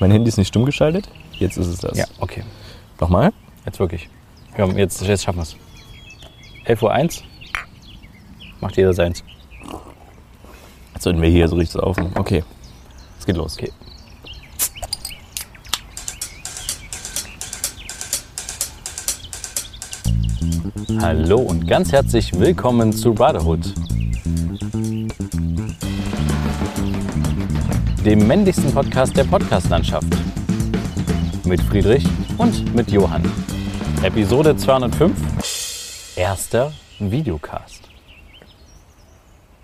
Mein Handy ist nicht stumm geschaltet. Jetzt ist es das. Ja, okay. Nochmal? Jetzt wirklich. Ja, jetzt, jetzt schaffen wir es. 11.01 Uhr. Macht jeder seins. Jetzt sollten wir hier so richtig auf. Okay. Es geht los. Okay. Hallo und ganz herzlich willkommen zu Brotherhood. Dem männlichsten Podcast der Podcastlandschaft. Mit Friedrich und mit Johann. Episode 205. Erster Videocast.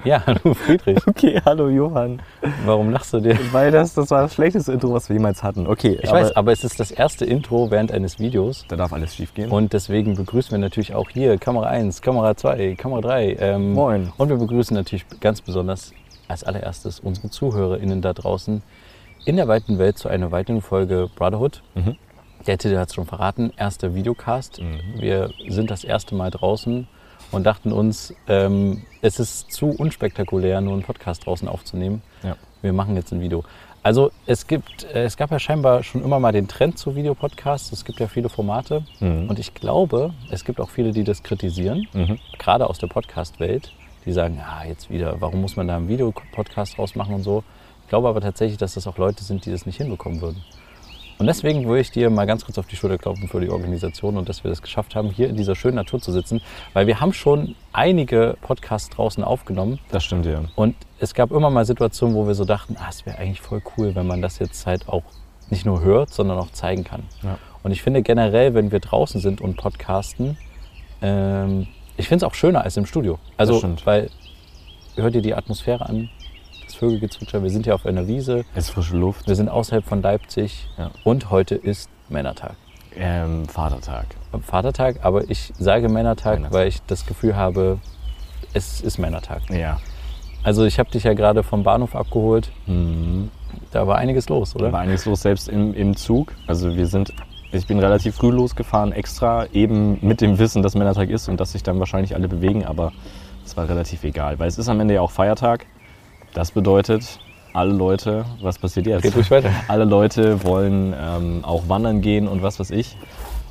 Ja, hallo Friedrich. Okay, hallo Johann. Warum lachst du dir? Weil das, das war das schlechteste Intro, was wir jemals hatten. Okay, Ich weiß, aber es ist das erste Intro während eines Videos. da darf alles schief gehen. Und deswegen begrüßen wir natürlich auch hier Kamera 1, Kamera 2, Kamera 3. Ähm, Moin. Und wir begrüßen natürlich ganz besonders als allererstes unsere ZuhörerInnen da draußen in der weiten Welt zu einer weiteren Folge Brotherhood. Mhm. Der Titel hat es schon verraten, erster Videocast. Wir sind das erste Mal draußen und dachten uns, ähm, es ist zu unspektakulär, nur einen Podcast draußen aufzunehmen. Ja. Wir machen jetzt ein Video. Also es gibt, äh, es gab ja scheinbar schon immer mal den Trend zu Videopodcasts. Es gibt ja viele Formate Mhm. und ich glaube, es gibt auch viele, die das kritisieren, Mhm. gerade aus der Podcast-Welt, die sagen, ja jetzt wieder, warum muss man da einen Videopodcast draus machen und so. Ich glaube aber tatsächlich, dass das auch Leute sind, die das nicht hinbekommen würden. Und deswegen würde ich dir mal ganz kurz auf die Schulter klopfen für die Organisation und dass wir das geschafft haben, hier in dieser schönen Natur zu sitzen, weil wir haben schon einige Podcasts draußen aufgenommen Das stimmt ja. und es gab immer mal Situationen, wo wir so dachten, ah, es wäre eigentlich voll cool, wenn man das jetzt halt auch nicht nur hört, sondern auch zeigen kann. Ja. Und ich finde generell, wenn wir draußen sind und podcasten, ähm, ich finde es auch schöner als im Studio. Also, weil, hört ihr die Atmosphäre an, das Vögelgezwitscher, wir sind hier auf einer Wiese, Es ist frische Luft. wir sind außerhalb von Leipzig Ja. und heute ist Männertag. Ähm, Vatertag. Vatertag, aber ich sage Männertag, Männertag. weil ich das Gefühl habe, es ist Männertag. Ja. Also ich habe dich ja gerade vom Bahnhof abgeholt. Mhm. Da war einiges los, oder? Da war einiges los, selbst im, im Zug. Also wir sind, ich bin relativ früh losgefahren, extra, eben mit dem Wissen, dass Männertag ist und dass sich dann wahrscheinlich alle bewegen, aber es war relativ egal, weil es ist am Ende ja auch Feiertag. Das bedeutet, alle Leute, was passiert jetzt? Geht ruhig weiter. Alle Leute wollen ähm, auch wandern gehen und was weiß ich.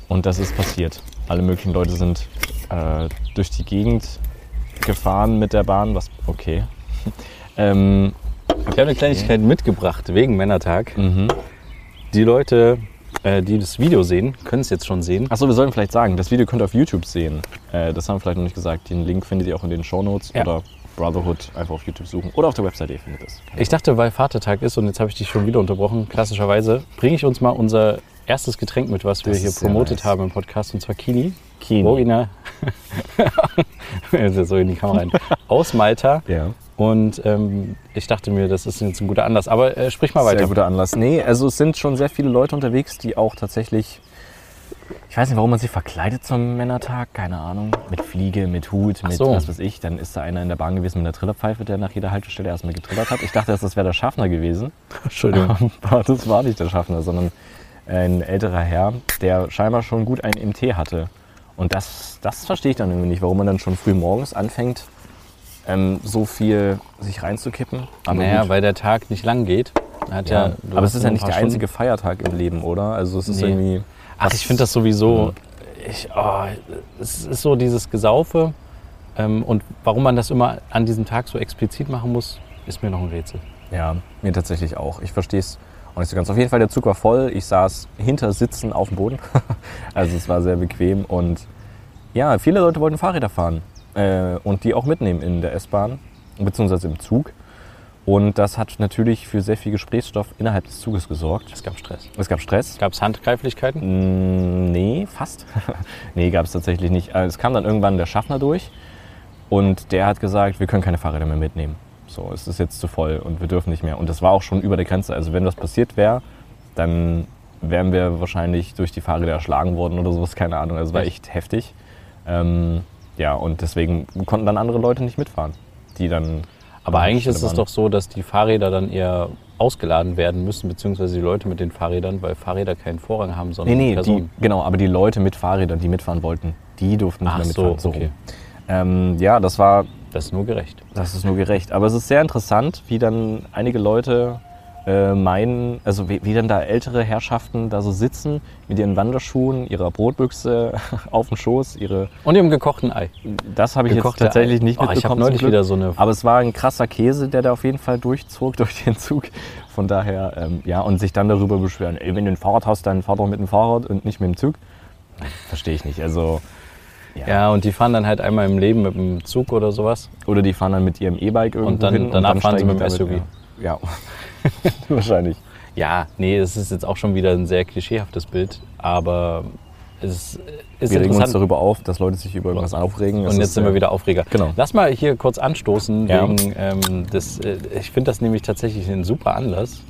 Und das ist passiert. Alle möglichen Leute sind äh, durch die Gegend gefahren mit der Bahn, was okay. ähm, Ich habe eine Kleinigkeit mitgebracht wegen Männertag. mhm. Die Leute, äh, die das Video sehen, können es jetzt schon sehen. Achso, wir sollten vielleicht sagen, das Video könnt ihr auf YouTube sehen. Äh, das haben wir vielleicht noch nicht gesagt. Den Link findet ihr auch in den Shownotes Ja. oder Brotherhood einfach auf YouTube suchen. Oder auf der Webseite, ihr findet es. Ich dachte, weil Vatertag ist und jetzt habe ich dich schon wieder unterbrochen, klassischerweise, bringe ich uns mal unser erstes Getränk mit, was wir Das hier promotet nice. haben im Podcast, und zwar Kini. Kini. Original. Jetzt so in die Kamera rein. Aus Malta. Ja. Und ähm, ich dachte mir, das ist jetzt ein guter Anlass. Aber äh, sprich mal Sehr weiter. guter Anlass. Nee, also es sind schon sehr viele Leute unterwegs, die auch tatsächlich. Ich weiß nicht, warum man sich verkleidet zum Männertag, keine Ahnung. Mit Fliege, mit Hut, mit so. was weiß ich. Dann ist da einer in der Bahn gewesen mit einer Trillerpfeife, der nach jeder Haltestelle erstmal getrillert hat. Ich dachte, das wäre der Schaffner gewesen. Entschuldigung. Aber das war nicht der Schaffner, sondern ein älterer Herr, der scheinbar schon gut einen MT hatte. Und das, das verstehe ich dann irgendwie nicht, warum man dann schon früh morgens anfängt, ähm, so viel sich reinzukippen. Aber naja, gut. weil der Tag nicht lang geht. Hat ja, ja, aber es ist ja nicht der Stunden. einzige Feiertag im Leben, oder? Also es ist Nee. irgendwie. Ach, ich finde das sowieso. Ich, oh, es ist so dieses Gesaufe. Ähm, und warum man das immer an diesem Tag so explizit machen muss, ist mir noch ein Rätsel. Ja, mir tatsächlich auch. Ich verstehe es auch nicht so ganz. Auf jeden Fall, der Zug war voll. Ich saß hinter Sitzen auf dem Boden. also es war sehr bequem. Und ja, viele Leute wollten Fahrräder fahren äh, und die auch mitnehmen in der S-Bahn, beziehungsweise im Zug. Und das hat natürlich für sehr viel Gesprächsstoff innerhalb des Zuges gesorgt. Es gab Stress. Es gab Stress. Gab es Handgreiflichkeiten? Mm, Nee, fast. nee, gab es tatsächlich nicht. Äh, Es kam dann irgendwann der Schaffner durch und der hat gesagt, wir können keine Fahrräder mehr mitnehmen. So, es ist jetzt zu voll und wir dürfen nicht mehr. Und das war auch schon über der Grenze. Also wenn das passiert wäre, dann wären wir wahrscheinlich durch die Fahrräder erschlagen worden oder sowas, keine Ahnung. Also es war Echt? echt heftig. Ähm, ja, und deswegen konnten dann andere Leute nicht mitfahren, die dann. Aber eigentlich ist es doch so, dass die Fahrräder dann eher ausgeladen werden müssen, beziehungsweise die Leute mit den Fahrrädern, weil Fahrräder keinen Vorrang haben, Nee, sondern nee, die, Personen. genau, aber die Leute mit Fahrrädern, die mitfahren wollten, die durften nicht Ach mehr so, mitfahren. okay. rum. Ähm, ja, das war Das ist nur gerecht. Das ist nur gerecht. Aber es ist sehr interessant, wie dann einige Leute äh, meinen, also wie, wie dann da ältere Herrschaften da so sitzen mit ihren Wanderschuhen, ihrer Brotbüchse auf dem Schoß, ihre. Und dem gekochten Ei. Das habe ich jetzt Gekochte tatsächlich Ei. nicht Oh, ich mitbekommen. habe zum neulich wieder so eine. Aber es war ein krasser Käse, der da auf jeden Fall durchzog durch den Zug. Von daher, ähm, ja, und sich dann darüber beschweren, ey, wenn du ein Fahrrad hast, dann fahr doch mit dem Fahrrad und nicht mit dem Zug. Verstehe ich nicht. Also, ja. Ja, und die fahren dann halt einmal im Leben mit dem Zug oder sowas. Oder die fahren dann mit ihrem E-Bike irgendwo dann- hin danach fahren sie mit dem SUV. Ja, ja. wahrscheinlich. Ja, nee, es ist jetzt auch schon wieder ein sehr klischeehaftes Bild, aber es ist Wir regen uns darüber auf, dass Leute sich über irgendwas aufregen. Es Und jetzt sind wir äh, wieder Aufreger. Genau. Lass mal hier kurz anstoßen Ja. wegen ähm, des. Äh, ich finde das nämlich tatsächlich ein super Anlass.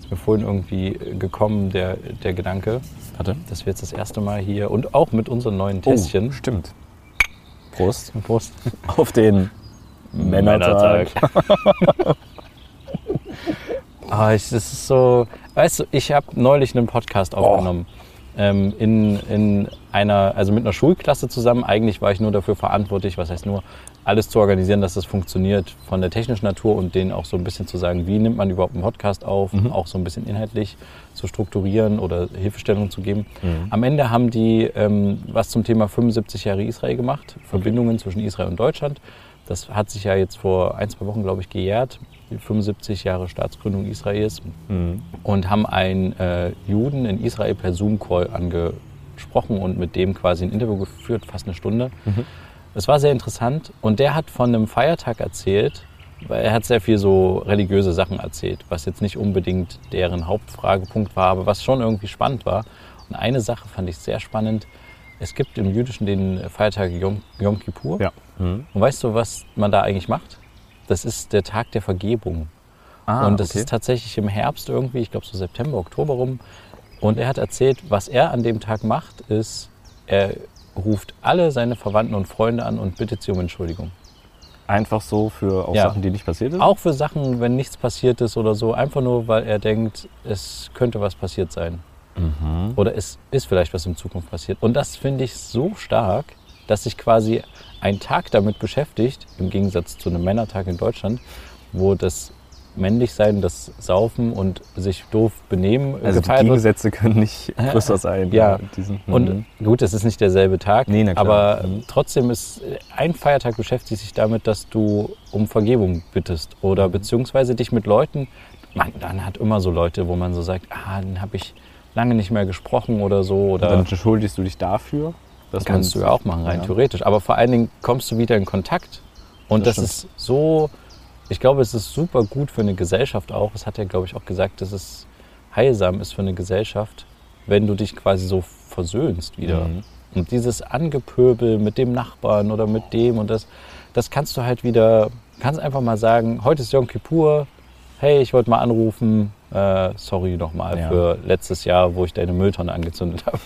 Ist mir vorhin irgendwie gekommen, der, der Gedanke, Warte. dass wir jetzt das erste Mal hier und auch mit unseren neuen Tässchen. Oh, stimmt. Prost. Prost. Auf den Männertag. Ah, ich, das ist so. Weißt du, ich habe neulich einen Podcast aufgenommen. Ähm, in, in einer, also mit einer Schulklasse zusammen. Eigentlich war ich nur dafür verantwortlich, was heißt nur, alles zu organisieren, dass das funktioniert von der technischen Natur und denen auch so ein bisschen zu sagen, wie nimmt man überhaupt einen Podcast auf, auch so ein bisschen inhaltlich zu strukturieren oder Hilfestellung zu geben. Am Ende haben die ähm, was zum Thema 75 Jahre Israel gemacht, Verbindungen zwischen Israel und Deutschland. Das hat sich ja jetzt vor ein, zwei Wochen, glaube ich, gejährt, 75 Jahre Staatsgründung Israels und haben einen äh, Juden in Israel per Zoom-Call angesprochen und mit dem quasi ein Interview geführt, fast eine Stunde. Es war sehr interessant und der hat von einem Feiertag erzählt, weil er hat sehr viel so religiöse Sachen erzählt, was jetzt nicht unbedingt deren Hauptfragepunkt war, aber was schon irgendwie spannend war. Und eine Sache fand ich sehr spannend. Es gibt im Jüdischen den Feiertag Yom, Yom Kippur. Ja. Mhm. Und weißt du, was man da eigentlich macht? Das ist der Tag der Vergebung. Ah, und das okay. ist tatsächlich im Herbst irgendwie, ich glaube so September, Oktober rum. Und er hat erzählt, was er an dem Tag macht, ist, er ruft alle seine Verwandten und Freunde an und bittet sie um Entschuldigung. Einfach so für auch Ja. Sachen, die nicht passiert sind? Auch für Sachen, wenn nichts passiert ist oder so, einfach nur, weil er denkt, es könnte was passiert sein. Mhm. Oder es ist vielleicht was in Zukunft passiert. Und das finde ich so stark, dass sich quasi ein Tag damit beschäftigt, im Gegensatz zu einem Männertag in Deutschland, wo das Männlichsein, das Saufen und sich doof benehmen äh, Also die gefeiert wird. Gegensätze können nicht größer sein. Ja. Diesen, Und Mhm. gut, es ist nicht derselbe Tag, Nee, aber Mhm. trotzdem ist ein Feiertag beschäftigt sich damit, dass du um Vergebung bittest oder Mhm. beziehungsweise dich mit Leuten, man dann hat immer so Leute, wo man so sagt, ah, den habe ich lange nicht mehr gesprochen oder so oder dann entschuldigst du dich dafür. Dass kannst du ja auch machen rein Ja. theoretisch, aber vor allen Dingen kommst du wieder in Kontakt und Das das, ist so, ich glaube, es ist super gut für eine Gesellschaft auch. Das hat er, glaube ich, auch gesagt, dass es heilsam ist für eine Gesellschaft, wenn du dich quasi so versöhnst wieder. Mhm. Und dieses Angepöbel mit dem Nachbarn oder mit dem und das, das kannst du halt wieder, kannst einfach mal sagen, heute ist Yom Kippur, hey, ich wollte mal anrufen, äh, sorry nochmal Ja. für letztes Jahr, wo ich deine Mülltonne angezündet habe.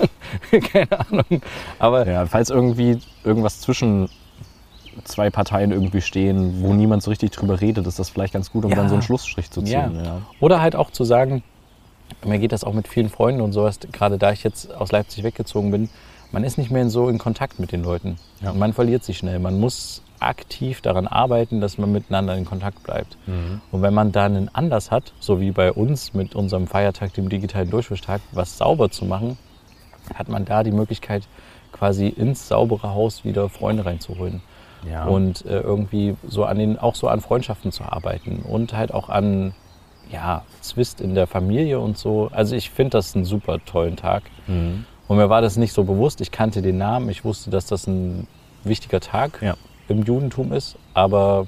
Keine Ahnung. Aber Ja, falls irgendwie irgendwas zwischen zwei Parteien irgendwie stehen, wo niemand so richtig drüber redet, ist das vielleicht ganz gut, um Ja. dann so einen Schlussstrich zu ziehen. Ja. Oder halt auch zu sagen, mir geht das auch mit vielen Freunden und sowas, gerade da ich jetzt aus Leipzig weggezogen bin, man ist nicht mehr so in Kontakt mit den Leuten. Ja. Und man verliert sich schnell. Man muss aktiv daran arbeiten, dass man miteinander in Kontakt bleibt. Mhm. Und wenn man da einen Anlass hat, so wie bei uns mit unserem Feiertag, dem digitalen Durchwischtag, was sauber zu machen, hat man da die Möglichkeit, quasi ins saubere Haus wieder Freunde reinzuholen Ja. und äh, irgendwie so an den, auch so an Freundschaften zu arbeiten und halt auch an ja, Zwist in der Familie und so. Also ich finde das einen super tollen Tag. Mhm. Und mir war das nicht so bewusst. Ich kannte den Namen, ich wusste, dass das ein wichtiger Tag Ja. Im Judentum ist, aber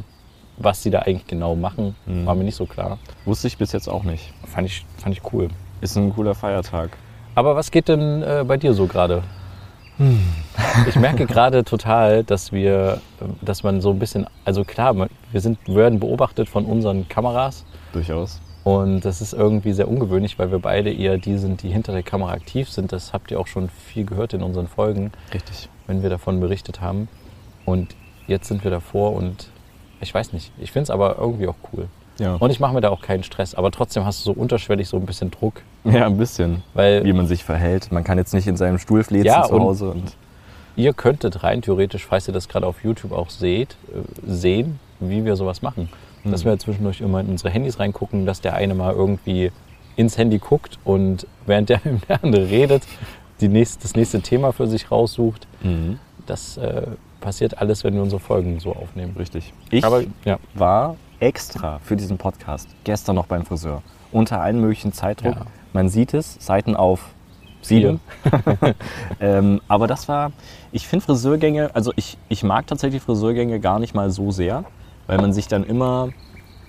was sie da eigentlich genau machen, Mhm. war mir nicht so klar. Wusste ich bis jetzt auch nicht. Fand ich, fand ich cool. Ist ein cooler Feiertag. Aber was geht denn äh, bei dir so gerade? Ich merke gerade total, dass wir, äh, dass man so ein bisschen, also klar, wir sind, werden beobachtet von unseren Kameras Durchaus. und das ist irgendwie sehr ungewöhnlich, weil wir beide eher die sind, die hinter der Kamera aktiv sind. Das habt ihr auch schon viel gehört in unseren Folgen, Richtig. wenn wir davon berichtet haben. Und jetzt sind wir davor und ich weiß nicht, ich finde es aber irgendwie auch cool. Ja. Und ich mache mir da auch keinen Stress, aber trotzdem hast du so unterschwellig so ein bisschen Druck, ja, ein bisschen. weil Wie man sich verhält. Man kann jetzt nicht in seinem Stuhl flezen Ja, zu und- Hause. Und Ihr könntet rein theoretisch, falls ihr das gerade auf YouTube auch seht, äh, sehen, wie wir sowas machen. dass Mhm. wir zwischendurch immer in unsere Handys reingucken, dass der eine mal irgendwie ins Handy guckt und während der, der andere redet, nächste, das nächste Thema für sich raussucht. Mhm. Das äh, passiert alles, wenn wir unsere Folgen so aufnehmen. Richtig. Ich Aber ja, war extra für diesen Podcast gestern noch beim Friseur. Unter allen möglichen Zeitdruck. Ja. Man sieht es, Seiten auf sieben. ähm, aber das war, ich finde Friseurgänge, also ich, ich mag tatsächlich Friseurgänge gar nicht mal so sehr, weil man sich dann immer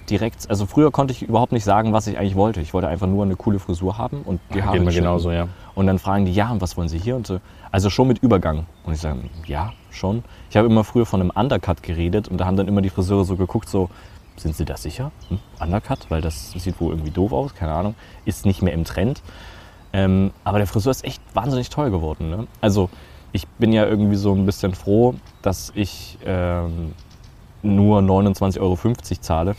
direkt, also früher konnte ich überhaupt nicht sagen, was ich eigentlich wollte. Ich wollte einfach nur eine coole Frisur haben und die Haare geht genauso, ja. Und dann fragen die, ja, und was wollen Sie hier? Und so. Also schon mit Übergang. Und ich sage, ja, schon. Ich habe immer früher von einem Undercut geredet und da haben dann immer die Friseure so geguckt, so, sind Sie da sicher? Hm? Undercut? Weil das sieht wohl irgendwie doof aus, keine Ahnung. Ist nicht mehr im Trend. Ähm, aber der Friseur ist echt wahnsinnig teuer geworden. Ne? Also ich bin ja irgendwie so ein bisschen froh, dass ich ähm, nur 29,50 Euro zahle.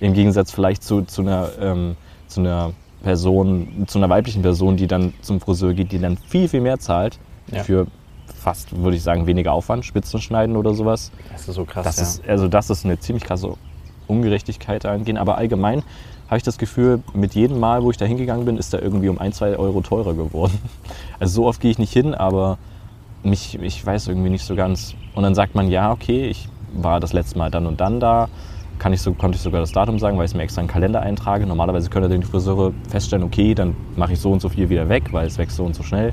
Im Gegensatz vielleicht zu, zu, einer, ähm, zu einer Person, zu einer weiblichen Person, die dann zum Friseur geht, die dann viel, viel mehr zahlt Ja. für fast, würde ich sagen, weniger Aufwand, Spitzen schneiden oder sowas. Das ist so krass. Das ja. ist, also das ist eine ziemlich krasse Ungerechtigkeit angehen. Aber allgemein habe ich das Gefühl, mit jedem Mal, wo ich da hingegangen bin, ist da irgendwie um ein, zwei Euro teurer geworden. Also so oft gehe ich nicht hin, aber mich, ich weiß irgendwie nicht so ganz. Und dann sagt man, ja, okay, ich war das letzte Mal dann und dann da. Kann ich so, konnte ich sogar das Datum sagen, weil ich es mir extra in den Kalender eintrage. Normalerweise können dann die Friseure feststellen, okay, dann mache ich so und so viel wieder weg, weil es wächst so und so schnell.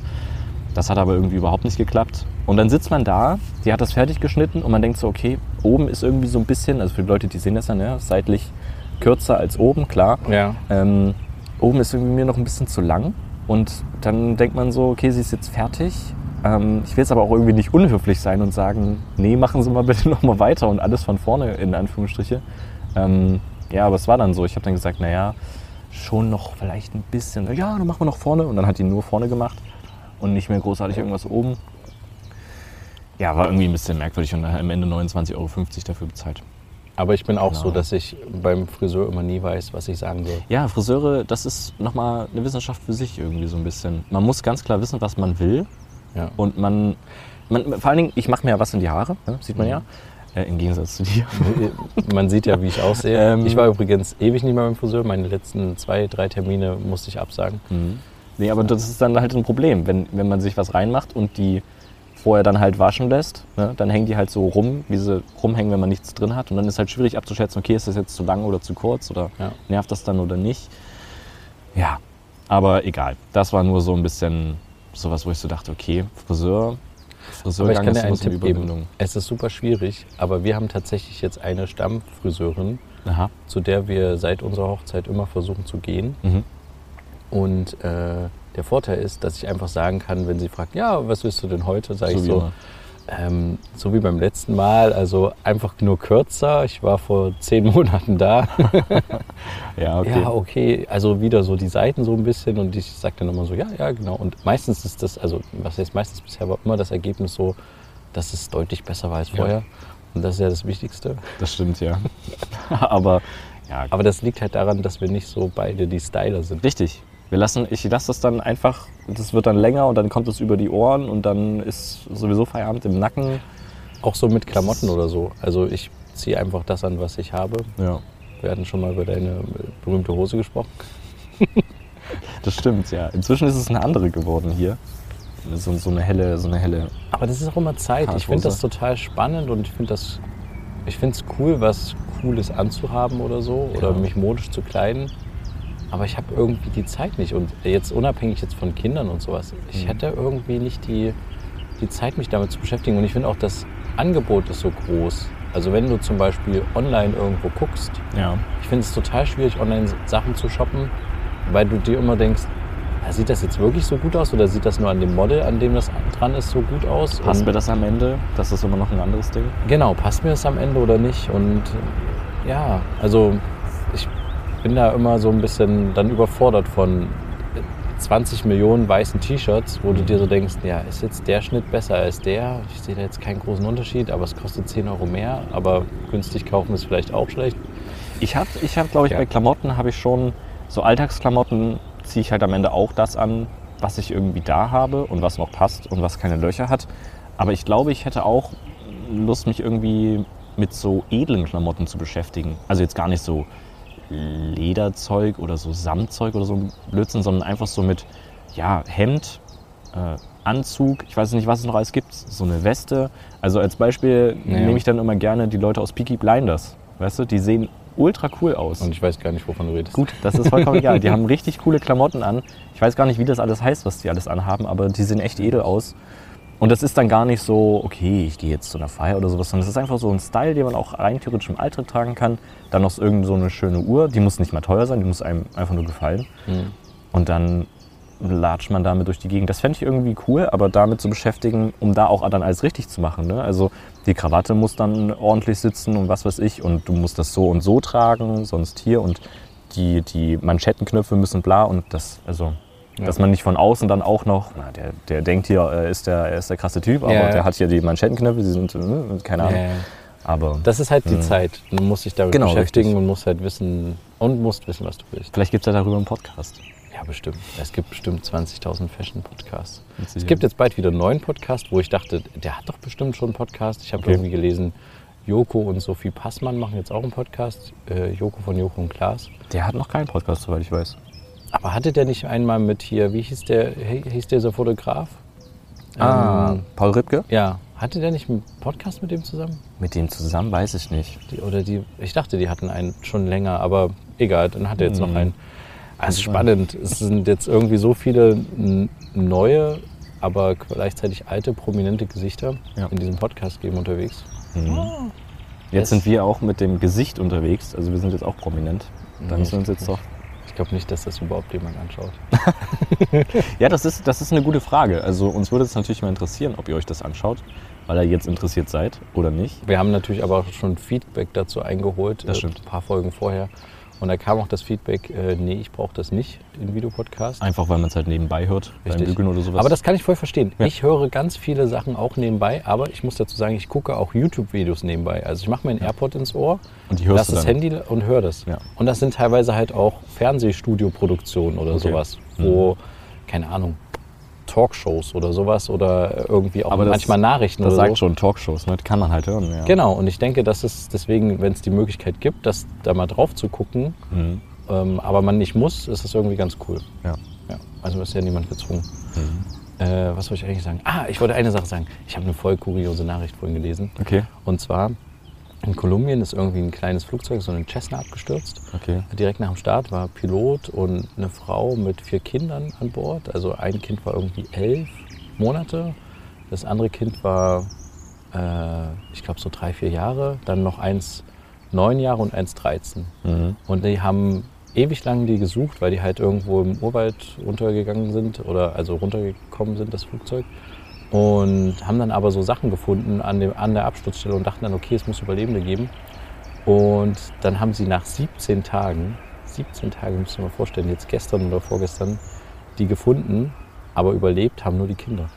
Das hat aber irgendwie überhaupt nicht geklappt. Und dann sitzt man da, die hat das fertig geschnitten und man denkt so, okay, oben ist irgendwie so ein bisschen, also für die Leute, die sehen das ja, ne, seitlich kürzer als oben, klar. ja. Ähm, oben ist irgendwie mir noch ein bisschen zu lang. Und dann denkt man so, okay, sie ist jetzt fertig. Ähm, ich will jetzt aber auch irgendwie nicht unhöflich sein und sagen, nee, machen Sie mal bitte noch mal weiter und alles von vorne in Anführungsstriche. Ähm, ja, aber es war dann so. Ich habe dann gesagt, naja, schon noch vielleicht ein bisschen. Ja, dann machen wir noch vorne. Und dann hat die nur vorne gemacht und nicht mehr großartig irgendwas oben. Ja, war irgendwie ein bisschen merkwürdig und am Ende 29,50 Euro dafür bezahlt. Aber ich bin auch so, Genau. dass ich beim Friseur immer nie weiß, was ich sagen soll. Ja, Friseure, das ist nochmal eine Wissenschaft für sich irgendwie so ein bisschen. Man muss ganz klar wissen, was man will. Ja. Und man, man vor allen Dingen, ich mache mir ja was in die Haare, ne? sieht man ja. Äh, Im Gegensatz zu dir. Man sieht ja, wie ich aussehe. Ähm, ich war übrigens ewig nicht mehr beim Friseur. Meine letzten zwei, drei Termine musste ich absagen. Mhm. Nee, aber das ist dann halt ein Problem, wenn, wenn man sich was reinmacht und die vorher dann halt waschen lässt, ne? dann hängen die halt so rum, wie sie rumhängen, wenn man nichts drin hat. Und dann ist halt schwierig abzuschätzen, okay, ist das jetzt zu lang oder zu kurz oder Ja. nervt das dann oder nicht. Ja, aber egal. Das war nur so ein bisschen sowas, wo ich so dachte, okay, Friseur, Aber ich Friseurgang kann ist dir einen Tipp geben. Es ist super schwierig, aber wir haben tatsächlich jetzt eine Stammfriseurin, Aha. zu der wir seit unserer Hochzeit immer versuchen zu gehen. Mhm. Und äh, der Vorteil ist, dass ich einfach sagen kann, wenn sie fragt, ja, was willst du denn heute, sage So ich so, immer. Ähm, so wie beim letzten Mal, also einfach nur kürzer. Ich war vor zehn Monaten da. Ja, okay. Ja, okay, also wieder so die Seiten so ein bisschen und ich sage dann immer so, ja, ja, genau. Und meistens ist das, also was heißt meistens bisher war immer das Ergebnis so, dass es deutlich besser war als Ja. vorher. Und das ist ja das Wichtigste. Das stimmt, ja. aber ja, Aber das liegt halt daran, dass wir nicht so beide die Styler sind. richtig. Wir lassen, ich lasse das dann einfach, das wird dann länger und dann kommt es über die Ohren und dann ist sowieso Feierabend im Nacken. Auch so mit Klamotten oder so. Also ich ziehe einfach das an, was ich habe. Ja, Wir hatten schon mal über deine berühmte Hose gesprochen. das stimmt, ja. Inzwischen ist es eine andere geworden hier. So, so eine helle, so eine helle. Aber das ist auch immer Zeit. Ich finde das total spannend und ich finde das, ich finde es cool, was Cooles anzuhaben oder so oder Ja. mich modisch zu kleiden. Aber ich habe irgendwie die Zeit nicht und jetzt unabhängig jetzt von Kindern und sowas. Ich Mhm. hätte irgendwie nicht die, die Zeit, mich damit zu beschäftigen. Und ich finde auch, das Angebot ist so groß. Also wenn du zum Beispiel online irgendwo guckst, Ja. ich finde es total schwierig, online Sachen zu shoppen, weil du dir immer denkst, ja, sieht das jetzt wirklich so gut aus oder sieht das nur an dem Model, an dem das dran ist, so gut aus? Passt Und- mir das am Ende? Das ist immer noch ein anderes Ding. Genau, passt mir das am Ende oder nicht? Und ja, also ich bin da immer so ein bisschen dann überfordert von 20 Millionen weißen T-Shirts, wo du dir so denkst, ja, ist jetzt der Schnitt besser als der? Ich sehe da jetzt keinen großen Unterschied, aber es kostet 10 Euro mehr, aber günstig kaufen ist vielleicht auch schlecht. Ich habe, ich hab, glaube ich, Ja. bei Klamotten habe ich schon, so Alltagsklamotten ziehe ich halt am Ende auch das an, was ich irgendwie da habe und was noch passt und was keine Löcher hat. Aber ich glaube, ich hätte auch Lust, mich irgendwie mit so edlen Klamotten zu beschäftigen. Also jetzt gar nicht so Lederzeug oder so Samtzeug oder so ein Blödsinn, sondern einfach so mit ja, Hemd, äh, Anzug, ich weiß nicht, was es noch alles gibt, so eine Weste. Also als Beispiel Ja. nehme ich dann immer gerne die Leute aus Peaky Blinders. Weißt du, die sehen ultra cool aus. Und ich weiß gar nicht, wovon du redest. Gut, das ist vollkommen egal. Die haben richtig coole Klamotten an. Ich weiß gar nicht, wie das alles heißt, was die alles anhaben, aber die sehen echt edel aus. Und das ist dann gar nicht so, okay, ich gehe jetzt zu einer Feier oder sowas, sondern es ist einfach so ein Style, den man auch rein theoretisch im Alltag tragen kann. Dann noch so irgend so eine schöne Uhr, die muss nicht mal teuer sein, die muss einem einfach nur gefallen. Mhm. Und dann latscht man damit durch die Gegend. Das fände ich irgendwie cool, aber damit zu beschäftigen, um da auch dann alles richtig zu machen. Ne? Also die Krawatte muss dann ordentlich sitzen und was weiß ich und du musst das so und so tragen, sonst hier und die, die Manschettenknöpfe müssen bla und das, also Ja. dass man nicht von außen dann auch noch, na, der, der denkt hier, er ist der, er ist der krasse Typ, aber Ja, der hat hier die Manschettenknöpfe, die sind, äh, keine Ahnung. Ja. Aber Das ist halt die Mhm. Zeit. Du musst dich damit Genau, beschäftigen richtig. und musst halt wissen und musst wissen, was du willst. vielleicht gibt es ja darüber einen Podcast. Ja, bestimmt. Es gibt bestimmt 20.000 Fashion-Podcasts. Es gibt jetzt bald wieder einen neuen Podcast, wo ich dachte, der hat doch bestimmt schon einen Podcast. Ich habe Okay. irgendwie gelesen, Joko und Sophie Passmann machen jetzt auch einen Podcast. Äh, Joko von Joko und Klaas. Der hat noch keinen Podcast, soweit ich weiß. Aber hatte der nicht einmal mit hier, wie hieß der, hi- hieß dieser Fotograf? Ah, Ähm, Paul Ripke? ja, hatte der nicht einen Podcast mit dem zusammen? Mit dem zusammen weiß ich nicht. Die, oder die, ich dachte, die hatten einen schon länger, aber egal, dann hat er jetzt noch Hm. einen. Also spannend. Es sind jetzt irgendwie so viele neue, aber gleichzeitig alte, prominente Gesichter Ja. in diesem Podcast geben unterwegs. Mhm. Jetzt Es- sind wir auch mit dem Gesicht unterwegs, also wir sind jetzt auch prominent. Da Nee, müssen wir uns jetzt doch. Ich glaube nicht, dass das überhaupt jemand anschaut. Ja, das ist, das ist eine gute Frage. Also uns würde es natürlich mal interessieren, ob ihr euch das anschaut, weil ihr jetzt interessiert seid oder nicht. Wir haben natürlich aber auch schon Feedback dazu eingeholt, Das äh, stimmt. ein paar Folgen vorher. Und da kam auch das Feedback, äh, nee, ich brauche das nicht, den Videopodcast. Einfach weil man es halt nebenbei hört, beim Richtig. Bügeln oder sowas. Aber das kann ich voll verstehen. Ja. Ich höre ganz viele Sachen auch nebenbei, aber ich muss dazu sagen, ich gucke auch YouTube-Videos nebenbei. Also ich mache mir ein AirPod ins Ohr, und die hörst lass du das. Handy und höre das. Ja. Und das sind teilweise halt auch Fernsehstudio-Produktionen oder Okay. sowas, wo, keine Ahnung, Talkshows oder sowas oder irgendwie auch Aber das- manchmal Nachrichten Das oder sagt so. schon Talkshows, ne? Die kann man halt hören. Ja. Genau, und ich denke, dass es deswegen, wenn es die Möglichkeit gibt, das da mal drauf zu gucken, Mhm. ähm, aber man nicht muss, ist es irgendwie ganz cool. Ja. Ja, also ist ja niemand gezwungen. Mhm. Äh, was wollte ich eigentlich sagen? Ah, ich wollte eine Sache sagen. Ich habe eine voll kuriose Nachricht vorhin gelesen. Okay, Und zwar, in Kolumbien ist irgendwie ein kleines Flugzeug, so ein Cessna abgestürzt. okay. Direkt nach dem Start war Pilot und eine Frau mit vier Kindern an Bord. Also ein Kind war irgendwie elf Monate, das andere Kind war, äh, ich glaube, so drei, vier Jahre. Dann noch eins neun Jahre und eins 13. Mhm. Und die haben ewig lang die gesucht, weil die halt irgendwo im Urwald untergegangen sind oder also runtergekommen sind, das Flugzeug. Und haben dann aber so Sachen gefunden an, dem, an der Absturzstelle und dachten dann, okay, es muss Überlebende geben. Und dann haben sie nach 17 Tagen, 17 Tage, müsst ihr mal vorstellen, jetzt gestern oder vorgestern, die gefunden, aber überlebt haben nur die Kinder.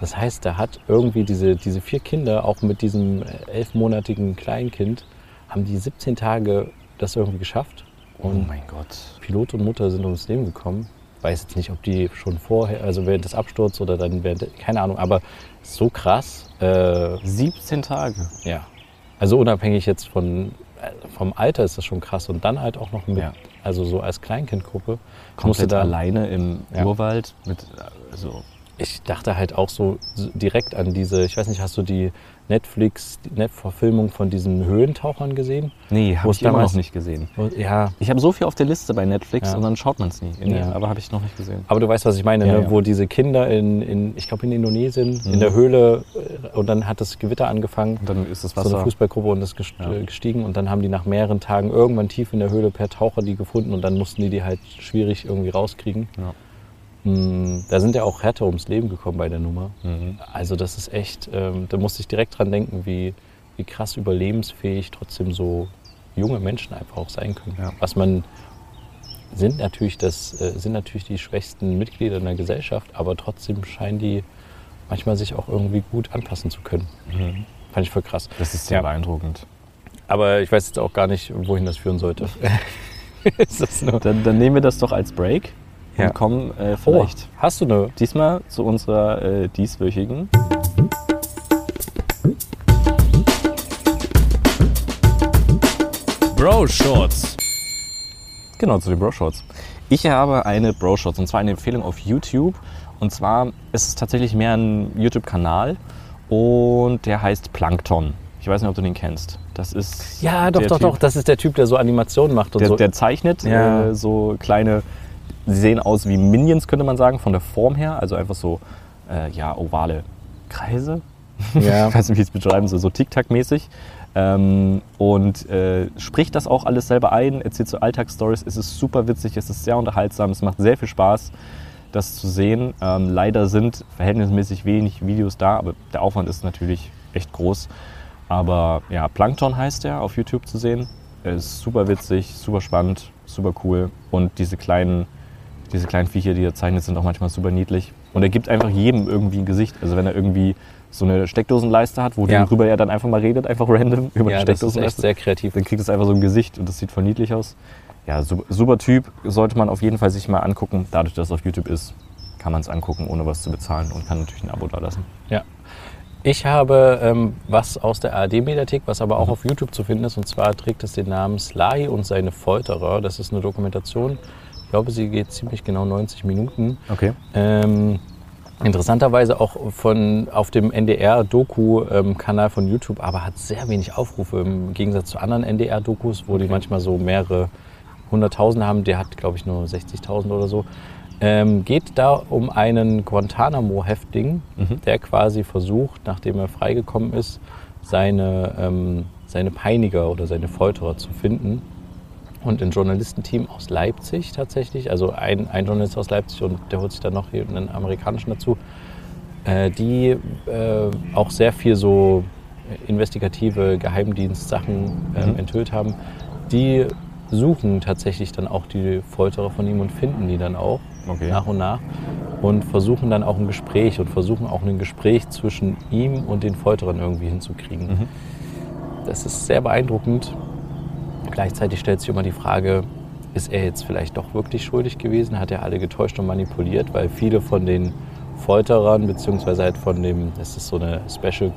Das heißt, da hat irgendwie diese, diese vier Kinder, auch mit diesem elfmonatigen Kleinkind, haben die 17 Tage das irgendwie geschafft. Oh Und mein Gott. Pilot und Mutter sind ums Leben gekommen. Weiß jetzt nicht, ob die schon vorher, also während des Absturzes oder dann während, keine Ahnung, aber so krass. Äh, 17 Tage. ja. Also unabhängig jetzt von, äh, vom Alter ist das schon krass. Und dann halt auch noch mit, Ja. also so als Kleinkindgruppe. Musste Komplett da, alleine im Ja. Urwald mit, also, ich dachte halt auch so direkt an diese, ich weiß nicht, hast du die Netflix, die Net-Verfilmung von diesen Höhlentauchern gesehen? nee, habe ich damals- noch nicht gesehen. Ja, Ich habe so viel auf der Liste bei Netflix Ja. und dann schaut man es nie. Nee, Ja. Aber habe ich noch nicht gesehen. aber du weißt, was ich meine, Ja, ne? wo diese Kinder in, in ich glaube in Indonesien, Mhm. in der Höhle äh, und dann hat das Gewitter angefangen. Und dann ist das So eine Wasser. Fußballgruppe und ist äh, gestiegen und dann haben die nach mehreren Tagen irgendwann tief in der Höhle per Taucher die gefunden und dann mussten die die halt schwierig irgendwie rauskriegen. Ja. Mm, Da sind ja auch härter ums Leben gekommen bei der Nummer. Mhm. Also das ist echt, ähm, da musste ich direkt dran denken, wie, wie krass überlebensfähig trotzdem so junge Menschen einfach auch sein können. Ja. Was man sind natürlich das äh, sind natürlich die schwächsten Mitglieder in der Gesellschaft, aber trotzdem scheinen die manchmal sich auch irgendwie gut anpassen zu können. Mhm. Fand ich voll krass. Das ist sehr Ja. beeindruckend. Aber ich weiß jetzt auch gar nicht, wohin das führen sollte. Dann, dann nehmen wir das doch als Break Ja. und kommen äh, oh, vielleicht hast du eine? diesmal zu unserer äh, dieswöchigen Bro Shorts. Genau, zu den Bro Shorts. Ich habe eine Bro Shorts und zwar eine Empfehlung auf YouTube. Und zwar ist es tatsächlich mehr ein YouTube-Kanal und der heißt Plankton. Ich weiß nicht, ob du den kennst. Das ist. Ja, doch, doch, typ, doch. Das ist der Typ, der so Animationen macht und Der, so. der zeichnet Ja. äh, so kleine. Sie sehen aus wie Minions, könnte man sagen, von der Form her. Also einfach so, äh, ja, ovale Kreise. Ja. ich weiß nicht, wie ich es beschreiben soll, so Tic-Tac-mäßig. Ähm, und äh, spricht das auch alles selber ein, erzählt so Alltagsstories. Es ist super witzig, es ist sehr unterhaltsam, es macht sehr viel Spaß, das zu sehen. Ähm, leider sind verhältnismäßig wenig Videos da, aber der Aufwand ist natürlich echt groß. Aber ja, Plankton heißt er auf YouTube zu sehen. Er ist super witzig, super spannend, super cool. Und diese kleinen, diese kleinen Viecher, die er zeichnet, sind auch manchmal super niedlich. Und er gibt einfach jedem irgendwie ein Gesicht. Also wenn er irgendwie so eine Steckdosenleiste hat, wo Ja. worüber er dann einfach mal redet, einfach random über ja, eine das ist echt Steckdosenleiste, sehr kreativ. dann kriegt es einfach so ein Gesicht und das sieht voll niedlich aus. Ja, super, Typ, sollte man auf jeden Fall sich mal angucken. Dadurch, dass es auf YouTube ist, kann man es angucken, ohne was zu bezahlen und kann natürlich ein Abo da lassen. Ja. Ich habe ähm, was aus der ARD-Mediathek, was aber auch auf YouTube zu finden ist. Und zwar trägt es den Namen Sly und seine Folterer. Das ist eine Dokumentation. Ich glaube, sie geht ziemlich genau 90 Minuten. Okay. Ähm, interessanterweise auch von, auf dem NDR-Doku-Kanal von YouTube, aber hat sehr wenig Aufrufe im Gegensatz zu anderen NDR-Dokus, wo die manchmal so mehrere hunderttausend haben. Der hat, glaube ich, nur 60.000 oder so. Ähm, geht da um einen Guantanamo-Häftling, Mhm. der quasi versucht, nachdem er freigekommen ist, seine, ähm, seine Peiniger oder seine Folterer zu finden. Und ein Journalistenteam aus Leipzig tatsächlich, also ein, ein Journalist aus Leipzig und der holt sich dann noch einen amerikanischen dazu, äh, die äh, auch sehr viel so investigative Geheimdienstsachen ähm, Mhm. enthüllt haben. Die suchen tatsächlich dann auch die Folterer von ihm und finden die dann auch Okay. nach und nach und versuchen dann auch ein Gespräch und versuchen auch ein Gespräch zwischen ihm und den Folterern irgendwie hinzukriegen. Mhm. Das ist sehr beeindruckend. Gleichzeitig stellt sich immer die Frage, ist er jetzt vielleicht doch wirklich schuldig gewesen? Hat er alle getäuscht und manipuliert? Weil viele von den Folterern, beziehungsweise halt von dem, das ist so eine Special,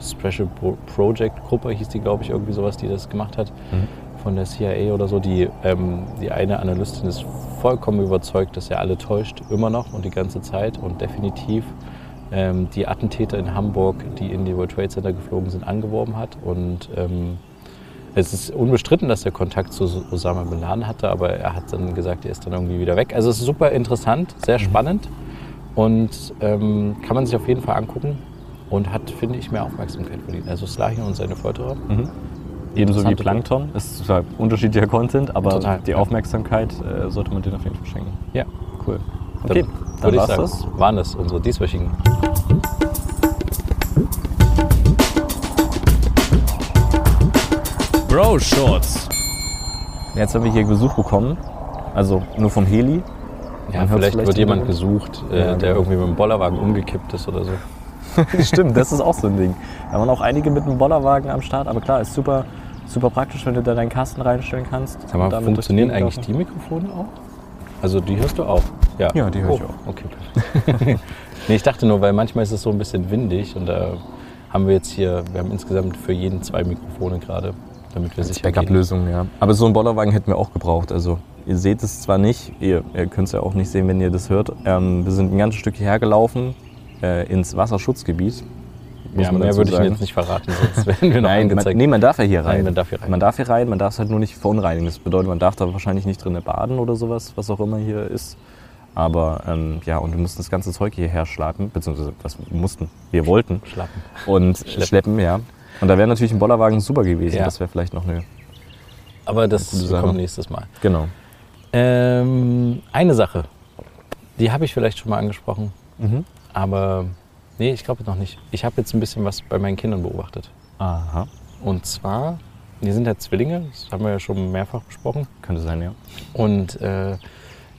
Special Pro- Project Gruppe, hieß die, glaube ich, irgendwie sowas, die das gemacht hat, Mhm. von der CIA oder so. Die, ähm, die eine Analystin ist vollkommen überzeugt, dass er alle täuscht, immer noch und die ganze Zeit und definitiv ähm, die Attentäter in Hamburg, die in die World Trade Center geflogen sind, angeworben hat. Und ähm, es ist unbestritten, dass er Kontakt zu Osama Bin Laden hatte, aber er hat dann gesagt, er ist dann irgendwie wieder weg. Also es ist super interessant, sehr spannend und ähm, kann man sich auf jeden Fall angucken und hat, finde ich, mehr Aufmerksamkeit verdient. Also Slahin und seine Folterer. Mhm. Ebenso wie Plankton. Ist zwar unterschiedlicher Content, aber Total, die ja. Aufmerksamkeit äh, sollte man denen auf jeden Fall schenken. Ja, Cool. Okay, dann, dann ich war's sagen, das. waren das unsere dieswöchigen. Bro Shorts. Jetzt haben wir hier Besuch bekommen. Also nur vom Heli. Ja, vielleicht, vielleicht wird jemand Hintergrund. gesucht, äh, Ja, der genau. irgendwie mit dem Bollerwagen umgekippt ist oder so. Stimmt, das ist auch so ein Ding. Da waren auch einige mit einem Bollerwagen am Start, aber klar, ist super, super praktisch, wenn du da deinen Kasten reinstellen kannst. Sag mal, funktionieren eigentlich die Mikrofone auch? Also die hörst du auch? Ja, Ja, die höre ich oh, auch. Okay, nee, ich dachte nur, weil manchmal ist es so ein bisschen windig und da haben wir jetzt hier, wir haben insgesamt für jeden zwei Mikrofone gerade, damit wir Als sicher. Backup-Lösung, ja. Aber so einen Bollerwagen hätten wir auch gebraucht. Also ihr seht es zwar nicht, ihr, ihr könnt es ja auch nicht sehen, wenn ihr das hört. Ähm, wir sind ein ganzes Stück hierher gelaufen äh, ins Wasserschutzgebiet. Muss Ja, man mehr würde ich sagen. jetzt nicht verraten, sonst werden wir noch Nein, man, angezeigt. nee, man darf ja hier rein. Nein, man darf hier rein. Man darf hier rein, man darf es halt nur nicht verunreinigen. Das bedeutet, man darf da wahrscheinlich nicht drin baden oder sowas, was auch immer hier ist. Aber ähm, ja, und wir mussten das ganze Zeug hierher schleppen, beziehungsweise was wir mussten, wir wollten Schlappen. und Schleppen. schleppen, ja. Und da wäre natürlich ein Bollerwagen super gewesen. Ja. Das wäre vielleicht noch eine. Aber das Sache. kommt nächstes Mal. Genau. Ähm, eine Sache, die habe ich vielleicht schon mal angesprochen, Mhm. aber nee, ich glaube noch nicht. Ich habe jetzt ein bisschen was bei meinen Kindern beobachtet. Aha. Und zwar, die sind ja Zwillinge, das haben wir ja schon mehrfach besprochen. Könnte sein, ja. Und äh,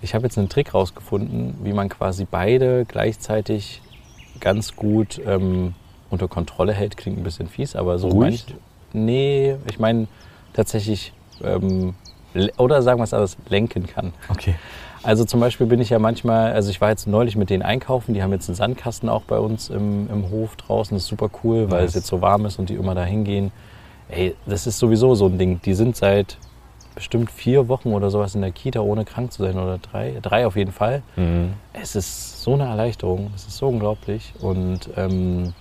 ich habe jetzt einen Trick rausgefunden, wie man quasi beide gleichzeitig ganz gut ähm, unter Kontrolle hält. Klingt ein bisschen fies, aber so Ruhig? Nee, ich meine tatsächlich, ähm, oder sagen wir es anders, lenken kann. Okay. Also zum Beispiel bin ich ja manchmal, also ich war jetzt neulich mit denen einkaufen, die haben jetzt einen Sandkasten auch bei uns im, im Hof draußen, das ist super cool, weil Nice. es jetzt so warm ist und die immer da hingehen. ey, das ist sowieso so ein Ding. Die sind seit bestimmt vier Wochen oder sowas in der Kita, ohne krank zu sein. Oder drei. Drei auf jeden Fall. Mhm. Es ist so eine Erleichterung. Es ist so unglaublich. Und ähm,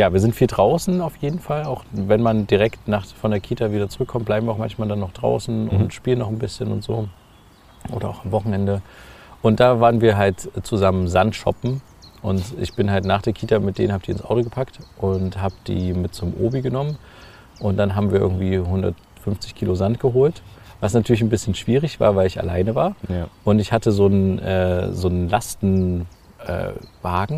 ja, wir sind viel draußen auf jeden Fall. Auch wenn man direkt nach, von der Kita wieder zurückkommt, bleiben wir auch manchmal dann noch draußen Mhm. und spielen noch ein bisschen und so. Oder auch am Wochenende. Und da waren wir halt zusammen Sand shoppen. Und ich bin halt nach der Kita mit denen, habe die ins Auto gepackt und habe die mit zum Obi genommen. Und dann haben wir irgendwie 150 Kilo Sand geholt. Was natürlich ein bisschen schwierig war, weil ich alleine war. Ja. Und ich hatte so einen, äh, so einen Lastenwagen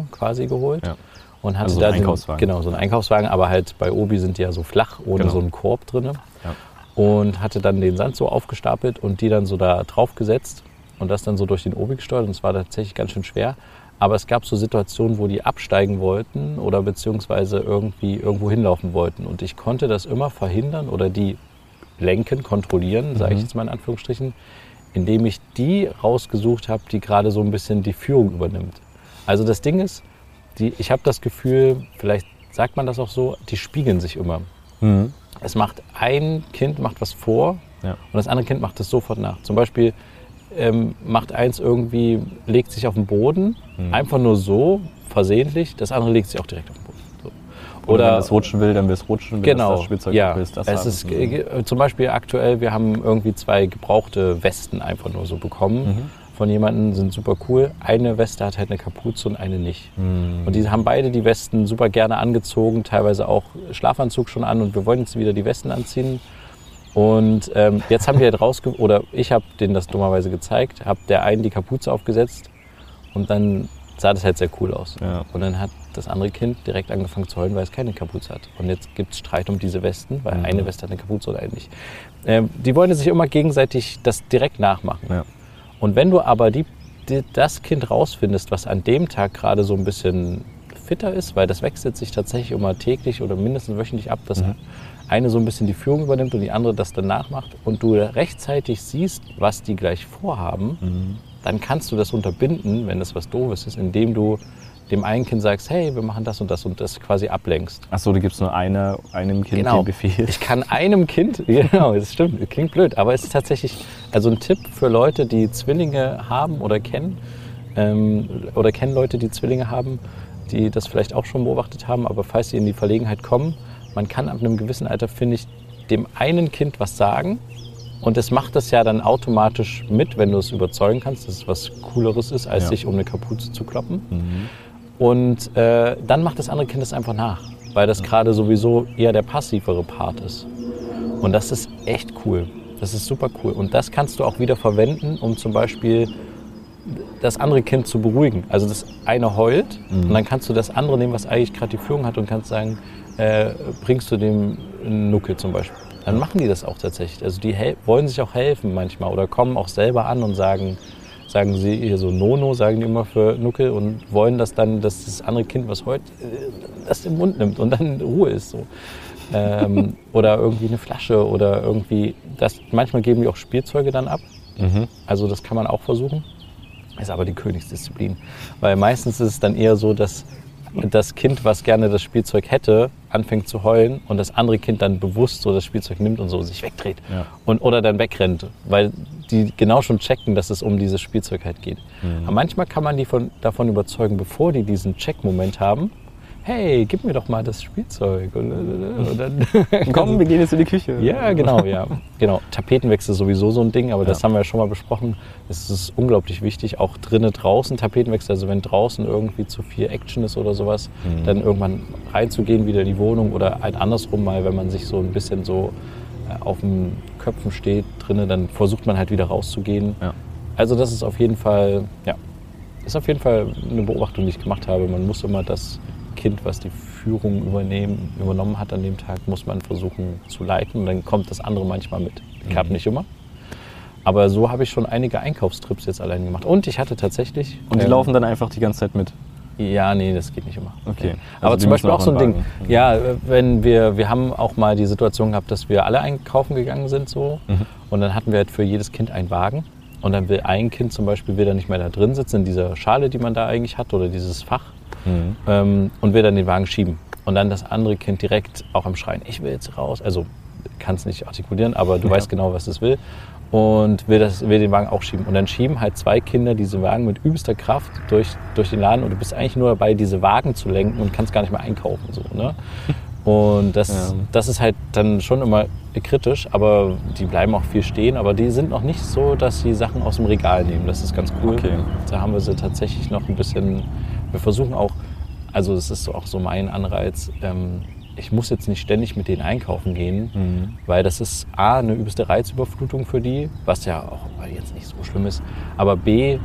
äh, quasi geholt. Ja. Und hatte Also so da ein den- Einkaufswagen. Genau, so einen Einkaufswagen, aber halt bei Obi sind die ja so flach, ohne Genau. so einen Korb drin. Ja. Und hatte dann den Sand so aufgestapelt und die dann so da drauf gesetzt und das dann so durch den Obi gesteuert. Und es war tatsächlich ganz schön schwer. Aber es gab so Situationen, wo die absteigen wollten oder beziehungsweise irgendwie irgendwo hinlaufen wollten. Und ich konnte das immer verhindern oder die lenken, kontrollieren, sage ich Mhm. jetzt mal in Anführungsstrichen, indem ich die rausgesucht habe, die gerade so ein bisschen die Führung übernimmt. Also das Ding ist, die, ich habe das Gefühl, vielleicht sagt man das auch so, die spiegeln sich immer. Mhm. Es macht ein Kind macht was vor Ja. und das andere Kind macht es sofort nach. Zum Beispiel ähm, macht eins irgendwie, legt sich auf den Boden, Mhm. einfach nur so, versehentlich, das andere legt sich auch direkt auf den Boden. So. Oder wenn es rutschen will, dann will es rutschen. Will Genau, Das Spielzeug ja. will das es ist Mhm. zum Beispiel aktuell, wir haben irgendwie zwei gebrauchte Westen einfach nur so bekommen Mhm. Von jemandem, sind super cool. Eine Weste hat halt eine Kapuze und eine nicht. Mhm. Und die haben beide die Westen super gerne angezogen, teilweise auch Schlafanzug schon an und wir wollen jetzt wieder die Westen anziehen. Und ähm, jetzt haben wir halt rausge... oder ich habe denen das dummerweise gezeigt, habe der einen die Kapuze aufgesetzt und dann sah das halt sehr cool aus. Ja. Und dann hat das andere Kind direkt angefangen zu heulen, weil es keine Kapuze hat. Und jetzt gibt es Streit um diese Westen, weil Mhm. eine Weste hat eine Kapuze oder eine nicht. Ähm, die wollen sich immer gegenseitig das direkt nachmachen. Ja. Und wenn du aber die, die, das Kind rausfindest, was an dem Tag gerade so ein bisschen fitter ist, weil das wechselt sich tatsächlich immer täglich oder mindestens wöchentlich ab, dass Mhm. eine so ein bisschen die Führung übernimmt und die andere das dann nachmacht und du rechtzeitig siehst, was die gleich vorhaben, Mhm. dann kannst du das unterbinden, wenn das was Doofes ist, indem du dem einen Kind sagst, hey, wir machen das und das und das quasi ablenkst. Achso, du gibst nur eine, einem Kind Genau. den Befehl. Ich kann einem Kind, genau, das stimmt, das klingt blöd, aber es ist tatsächlich also ein Tipp für Leute, die Zwillinge haben oder kennen ähm, oder kennen Leute, die Zwillinge haben, die das vielleicht auch schon beobachtet haben, aber falls sie in die Verlegenheit kommen, man kann ab einem gewissen Alter, finde ich, dem einen Kind was sagen und es macht das ja dann automatisch mit, wenn du es überzeugen kannst, dass es was Cooleres ist, als Ja. sich um eine Kapuze zu kloppen. Mhm. Und äh, dann macht das andere Kind das einfach nach, weil das gerade sowieso eher der passivere Part ist. Und das ist echt cool. Das ist super cool. Und das kannst du auch wieder verwenden, um zum Beispiel das andere Kind zu beruhigen. Also das eine heult Mhm. und dann kannst du das andere nehmen, was eigentlich gerade die Führung hat und kannst sagen, äh, bringst du dem einen Nuckel zum Beispiel. Dann machen die das auch tatsächlich. Also die wollen sich auch helfen manchmal oder kommen auch selber an und sagen, sagen sie hier so Nono, sagen die immer für Nuckel und wollen das dann, dass das andere Kind, was heult, äh, das im Mund nimmt und dann Ruhe ist so. ähm, oder irgendwie eine Flasche oder irgendwie, das, manchmal geben die auch Spielzeuge dann ab. Mhm. Also das kann man auch versuchen. Ist aber die Königsdisziplin. Weil meistens ist es dann eher so, dass das Kind, was gerne das Spielzeug hätte, anfängt zu heulen und das andere Kind dann bewusst so das Spielzeug nimmt und so sich wegdreht. Ja. Und, oder dann wegrennt, weil die genau schon checken, dass es um dieses Spielzeug halt geht. Mhm. Aber manchmal kann man die von, davon überzeugen, bevor die diesen Check-Moment haben, hey, gib mir doch mal das Spielzeug. Und, und dann Komm, wir gehen jetzt in die Küche. ja, genau, ja. Genau. Tapetenwechsel ist sowieso so ein Ding, aber das Ja. haben wir ja schon mal besprochen. Es ist unglaublich wichtig, auch drinnen, draußen Tapetenwechsel. Also wenn draußen irgendwie zu viel Action ist oder sowas, Mhm. dann irgendwann reinzugehen wieder in die Wohnung oder halt andersrum mal, wenn man sich so ein bisschen so äh, auf den Köpfen steht drinnen, dann versucht man halt wieder rauszugehen. Ja. Also das ist auf jeden Fall, ja, ist auf jeden Fall eine Beobachtung, die ich gemacht habe. Man muss immer das Kind, was die Führung übernehmen, übernommen hat an dem Tag, muss man versuchen zu leiten. Und dann kommt das andere manchmal mit. Klappt Mhm. nicht immer. Aber so habe ich schon einige Einkaufstrips jetzt allein gemacht. Und ich hatte tatsächlich. Und die ähm, laufen dann einfach die ganze Zeit mit. Ja, nee, das geht nicht immer. Okay. Ja. Also Aber zum Beispiel auch so ein Ding. Ja, wenn wir, wir haben auch mal die Situation gehabt, dass wir alle einkaufen gegangen sind so. Mhm. Und dann hatten wir halt für jedes Kind einen Wagen. Und dann will ein Kind zum Beispiel will dann nicht mehr da drin sitzen, in dieser Schale, die man da eigentlich hat, oder dieses Fach. Mhm. Ähm, und will dann den Wagen schieben. und dann das andere Kind direkt auch am Schreien, ich will jetzt raus. Also kann es nicht artikulieren, aber du Ja. weißt genau, was es will. Und will, das, will den Wagen auch schieben. Und dann schieben halt zwei Kinder diese Wagen mit übelster Kraft durch, durch den Laden und du bist eigentlich nur dabei, diese Wagen zu lenken und kannst gar nicht mehr einkaufen. So, ne? Und das, Ja. das ist halt dann schon immer kritisch, aber die bleiben auch viel stehen. Aber die sind noch nicht so, dass sie Sachen aus dem Regal nehmen. Das ist ganz cool. Okay. Da haben wir sie tatsächlich noch ein bisschen. Wir versuchen auch, also es ist auch so mein Anreiz, ähm, ich muss jetzt nicht ständig mit denen einkaufen gehen, Mhm. weil das ist A, eine übelste Reizüberflutung für die, was ja auch jetzt nicht so schlimm ist. Aber B,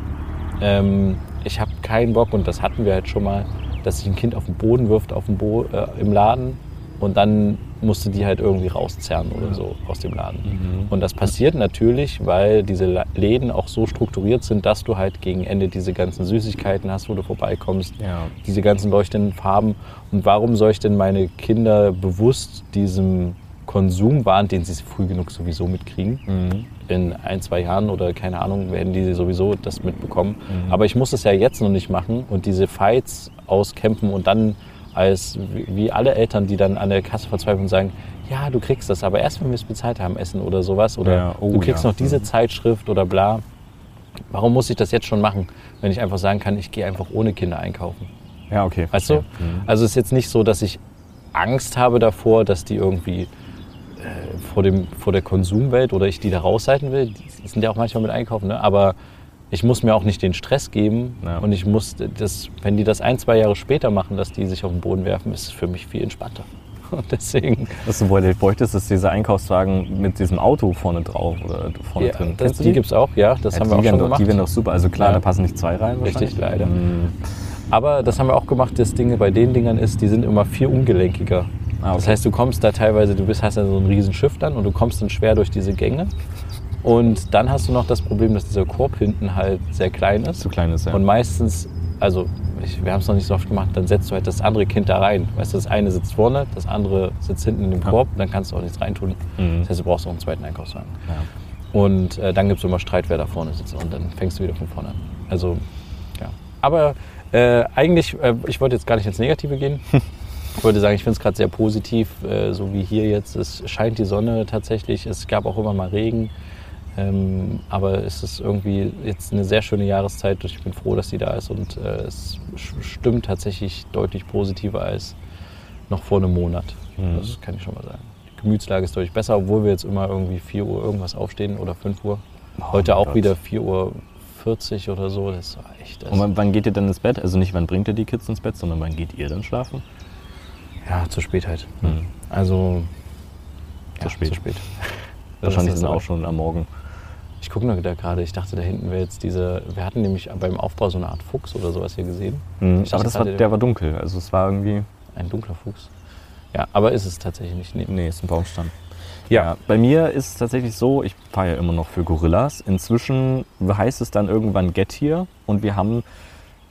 ähm, ich habe keinen Bock, und das hatten wir halt schon mal, dass sich ein Kind auf den Boden wirft auf dem Bo äh, im Laden und dann musste die halt irgendwie rauszerren oder so aus dem Laden. Mhm. Und das passiert natürlich, weil diese Läden auch so strukturiert sind, dass du halt gegen Ende diese ganzen Süßigkeiten hast, wo du vorbeikommst, Ja. diese ganzen leuchtenden Farben. Und warum soll ich denn meine Kinder bewusst diesem Konsumwahn, den sie früh genug sowieso mitkriegen, Mhm. in ein, zwei Jahren oder keine Ahnung, werden die sowieso das mitbekommen. Mhm. Aber ich muss es ja jetzt noch nicht machen und diese Fights auskämpfen und dann als wie alle Eltern, die dann an der Kasse verzweifeln und sagen, ja, du kriegst das, aber erst wenn wir es bezahlt haben, essen oder sowas. Oder Ja, oh du kriegst ja. noch diese Mhm. Zeitschrift oder bla. Warum muss ich das jetzt schon machen, wenn ich einfach sagen kann, ich gehe einfach ohne Kinder einkaufen? Ja, okay. Weißt du? Mhm. Also es ist jetzt nicht so, dass ich Angst habe davor, dass die irgendwie äh, vor, dem, vor der Konsumwelt oder ich die da raushalten will. Die sind ja auch manchmal mit einkaufen, ne? aber ich muss mir auch nicht den Stress geben Ja. und ich muss das, wenn die das ein, zwei Jahre später machen, dass die sich auf den Boden werfen, ist es für mich viel entspannter. Und deswegen, Was du wohl- bräuchtest, ist dieser Einkaufswagen mit diesem Auto vorne drauf oder vorne ja, drin. das, die gibt es auch, ja, das Ja, haben die wir auch schon gemacht. Die wären doch super. Also klar, Ja. da passen nicht zwei rein. Richtig, leider. Mhm. Aber das haben wir auch gemacht. Das Ding bei den Dingern ist, die sind immer viel ungelenkiger. Ah, Das okay. heißt, du kommst da teilweise, du bist, hast ja so ein riesen Schiff dann und du kommst dann schwer durch diese Gänge. Und dann hast du noch das Problem, dass dieser Korb hinten halt sehr klein ist. Zu klein ist, ja. Und meistens, also ich, wir haben es noch nicht so oft gemacht, dann setzt du halt das andere Kind da rein. Weißt du, das eine sitzt vorne, das andere sitzt hinten in dem. Korb, dann kannst du auch nichts reintun. Mhm. Das heißt, du brauchst auch einen zweiten Einkaufswagen. ja. Und äh, dann gibt es immer Streit, wer da vorne sitzt. Und dann fängst du wieder von vorne an. Also, ja. Aber äh, eigentlich, äh, ich wollte jetzt gar nicht ins Negative gehen. Ich wollte sagen, ich finde es gerade sehr positiv, äh, so wie hier jetzt. Es scheint die Sonne tatsächlich. Es gab auch immer mal Regen. Ähm, aber es ist irgendwie jetzt eine sehr schöne Jahreszeit. Ich bin froh, dass die da ist. Und äh, es stimmt tatsächlich deutlich positiver als noch vor einem Monat. Mhm. Das kann ich schon mal sagen. Die Gemütslage ist deutlich besser, obwohl wir jetzt immer irgendwie 4 Uhr irgendwas aufstehen oder 5 Uhr. Oh Heute auch Gott. wieder 4 Uhr 40 oder so. Das war echt. Das Und wann, geht ihr dann ins Bett? Also nicht, wann bringt ihr die Kids ins Bett, sondern wann geht ihr dann schlafen? ja, zu spät halt. Mhm. Also. Zu ja, spät. Zu spät. Wahrscheinlich sind auch schon am Morgen. Ich gucke da gerade, ich dachte, da hinten wäre jetzt diese. Wir hatten nämlich beim Aufbau so eine Art Fuchs oder sowas hier gesehen. Mhm. Ich dachte Aber das war, der war dunkel. Also es war irgendwie. Ein dunkler Fuchs. Ja, aber ist es tatsächlich nicht. Nee. Nee, ist ein Baumstamm. Ja. Ja, bei mir ist es tatsächlich so, ich fahre ja immer noch für Gorillas. Inzwischen heißt es dann irgendwann Get Here und wir haben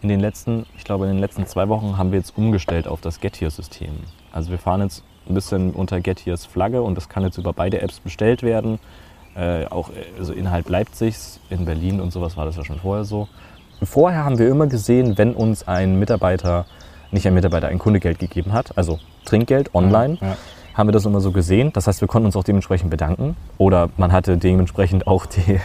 in den letzten, ich glaube in den letzten zwei Wochen haben wir jetzt umgestellt auf das Get Here System. Also wir fahren jetzt ein bisschen unter Get Heres Flagge und das kann jetzt über beide Apps bestellt werden. Äh, auch äh, also innerhalb Leipzigs, in Berlin und sowas war das ja schon vorher so. Vorher haben wir immer gesehen, wenn uns ein Mitarbeiter, nicht ein Mitarbeiter, ein Kunde Geld gegeben hat, also Trinkgeld online, Ja. haben wir das immer so gesehen. Das heißt, wir konnten uns auch dementsprechend bedanken. Oder man hatte dementsprechend auch die,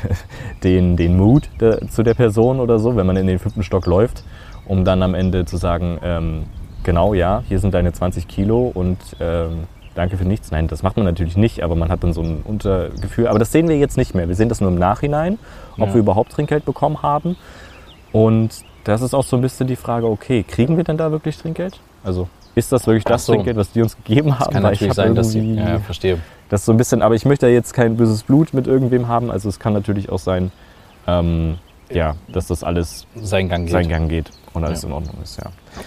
den, den Mut der, zu der Person oder so, wenn man in den fünften Stock läuft, um dann am Ende zu sagen, ähm, genau, ja, hier sind deine 20 Kilo und ähm, danke für nichts. Nein, das macht man natürlich nicht, aber man hat dann so ein Untergefühl. Aber das sehen wir jetzt nicht mehr. Wir sehen das nur im Nachhinein, ob Ja. wir überhaupt Trinkgeld bekommen haben. Und das ist auch so ein bisschen die Frage, okay, kriegen wir denn da wirklich Trinkgeld? Also ist das wirklich das so. Trinkgeld, was die uns gegeben haben? Es kann Weil natürlich sein, dass sie. Ja, verstehe. das so ein bisschen, aber ich möchte ja jetzt kein böses Blut mit irgendwem haben. Also es kann natürlich auch sein, ähm, ja, dass das alles Sein Gang geht. seinen Gang geht und alles Ja. in Ordnung ist, ja.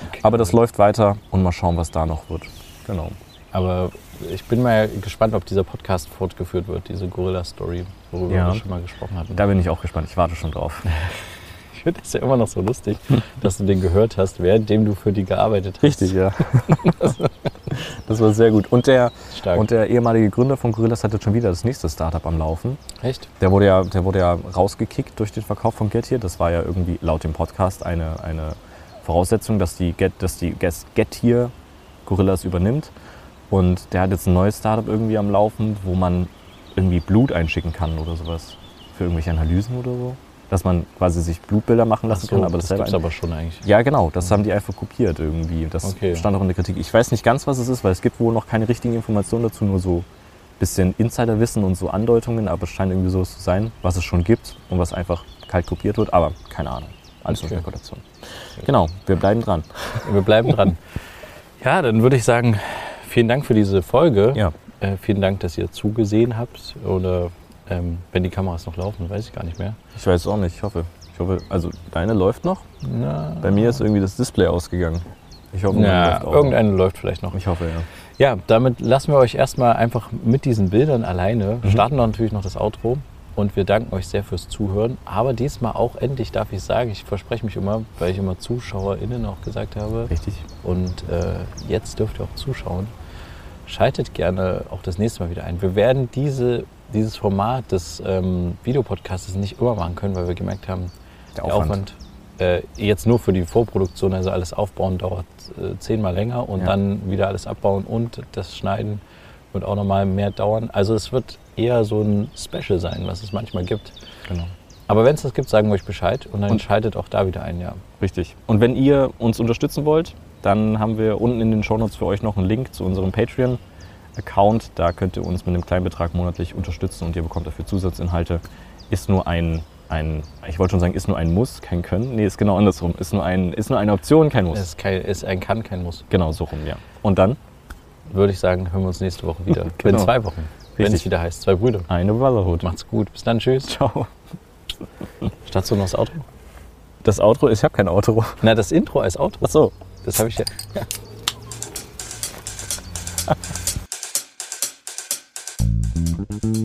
Okay. Aber das läuft weiter und mal schauen, was da noch wird. Genau. Aber ich bin mal gespannt, ob dieser Podcast fortgeführt wird, diese Gorilla-Story, worüber Ja. wir schon mal gesprochen hatten. Da bin ich auch gespannt. Ich warte schon drauf. Ich finde es ja immer noch so lustig, dass du den gehört hast, währenddem du für die gearbeitet hast. ja. das war sehr gut. Und der, Stark. und der ehemalige Gründer von Gorillas hat jetzt schon wieder das nächste Startup am Laufen. Echt? Der wurde ja, der wurde ja rausgekickt durch den Verkauf von Get Here. Das war ja irgendwie laut dem Podcast eine, eine Voraussetzung, dass die Get, dass die Get, Get Here Gorillas übernimmt. Und der hat jetzt ein neues Startup irgendwie am Laufen, wo man irgendwie Blut einschicken kann oder sowas. Für irgendwelche Analysen oder so. Dass man quasi sich Blutbilder machen lassen So, kann, aber das das gibt's aber schon eigentlich. ja, genau, das haben die einfach kopiert irgendwie. Das Okay. stand auch in der Kritik. Ich weiß nicht ganz, was es ist, weil es gibt wohl noch keine richtigen Informationen dazu, nur so ein bisschen Insiderwissen und so Andeutungen, aber es scheint irgendwie so zu sein, was es schon gibt und was einfach kalt kopiert wird, aber keine Ahnung. Alles nur Okay. Spekulation. Genau, wir bleiben dran. Wir bleiben dran. Ja, dann würde ich sagen, vielen Dank für diese Folge. Ja. Äh, vielen Dank, dass ihr zugesehen habt. Oder ähm, wenn die Kameras noch laufen, weiß ich gar nicht mehr. Ich weiß auch nicht, ich hoffe. Ich hoffe, also deine läuft noch. Na, Bei mir ist irgendwie das Display ausgegangen. Ich hoffe, ja, läuft auch. irgendeine läuft vielleicht noch. Ich hoffe, ja. Ja, damit lassen wir euch erstmal einfach mit diesen Bildern alleine. Mhm. Starten dann natürlich noch das Outro. Und wir danken euch sehr fürs Zuhören. Aber diesmal auch endlich darf ich sagen, ich verspreche mich immer, weil ich immer ZuschauerInnen auch gesagt habe. Richtig. Und äh, jetzt dürft ihr auch zuschauen. Schaltet gerne auch das nächste Mal wieder ein. Wir werden diese, dieses Format des ähm, Videopodcasts nicht immer machen können, weil wir gemerkt haben, Der der Aufwand. Aufwand, äh, jetzt nur für die Vorproduktion, also alles aufbauen, dauert äh, zehnmal länger und Ja. dann wieder alles abbauen und das Schneiden wird auch nochmal mehr dauern. Also es wird eher so ein Special sein, was es manchmal gibt. Genau. Aber wenn es das gibt, sagen wir euch Bescheid und dann Und- schaltet auch da wieder ein, ja. Richtig. Und wenn ihr uns unterstützen wollt, dann haben wir unten in den Shownotes für euch noch einen Link zu unserem Patreon-Account. Da könnt ihr uns mit einem kleinen Betrag monatlich unterstützen und ihr bekommt dafür Zusatzinhalte. Ist nur ein, ein ich wollte schon sagen, ist nur ein Muss, kein Können. Nee, ist genau andersrum. Ist nur, ein, ist nur eine Option, kein Muss. Ist, kein, ist ein Kann, kein Muss. Genau so rum, ja. Und dann Würde ich sagen, hören wir uns nächste Woche wieder. Genau. In zwei Wochen. Wenn es wieder heißt, zwei Brüder. eine Brotherhood. Macht's gut. Bis dann, tschüss. Ciao. Startst du noch das Outro? Das Outro, ich habe kein Outro. Na, das Intro als Outro. Ach so. Das habe ich ja. ja.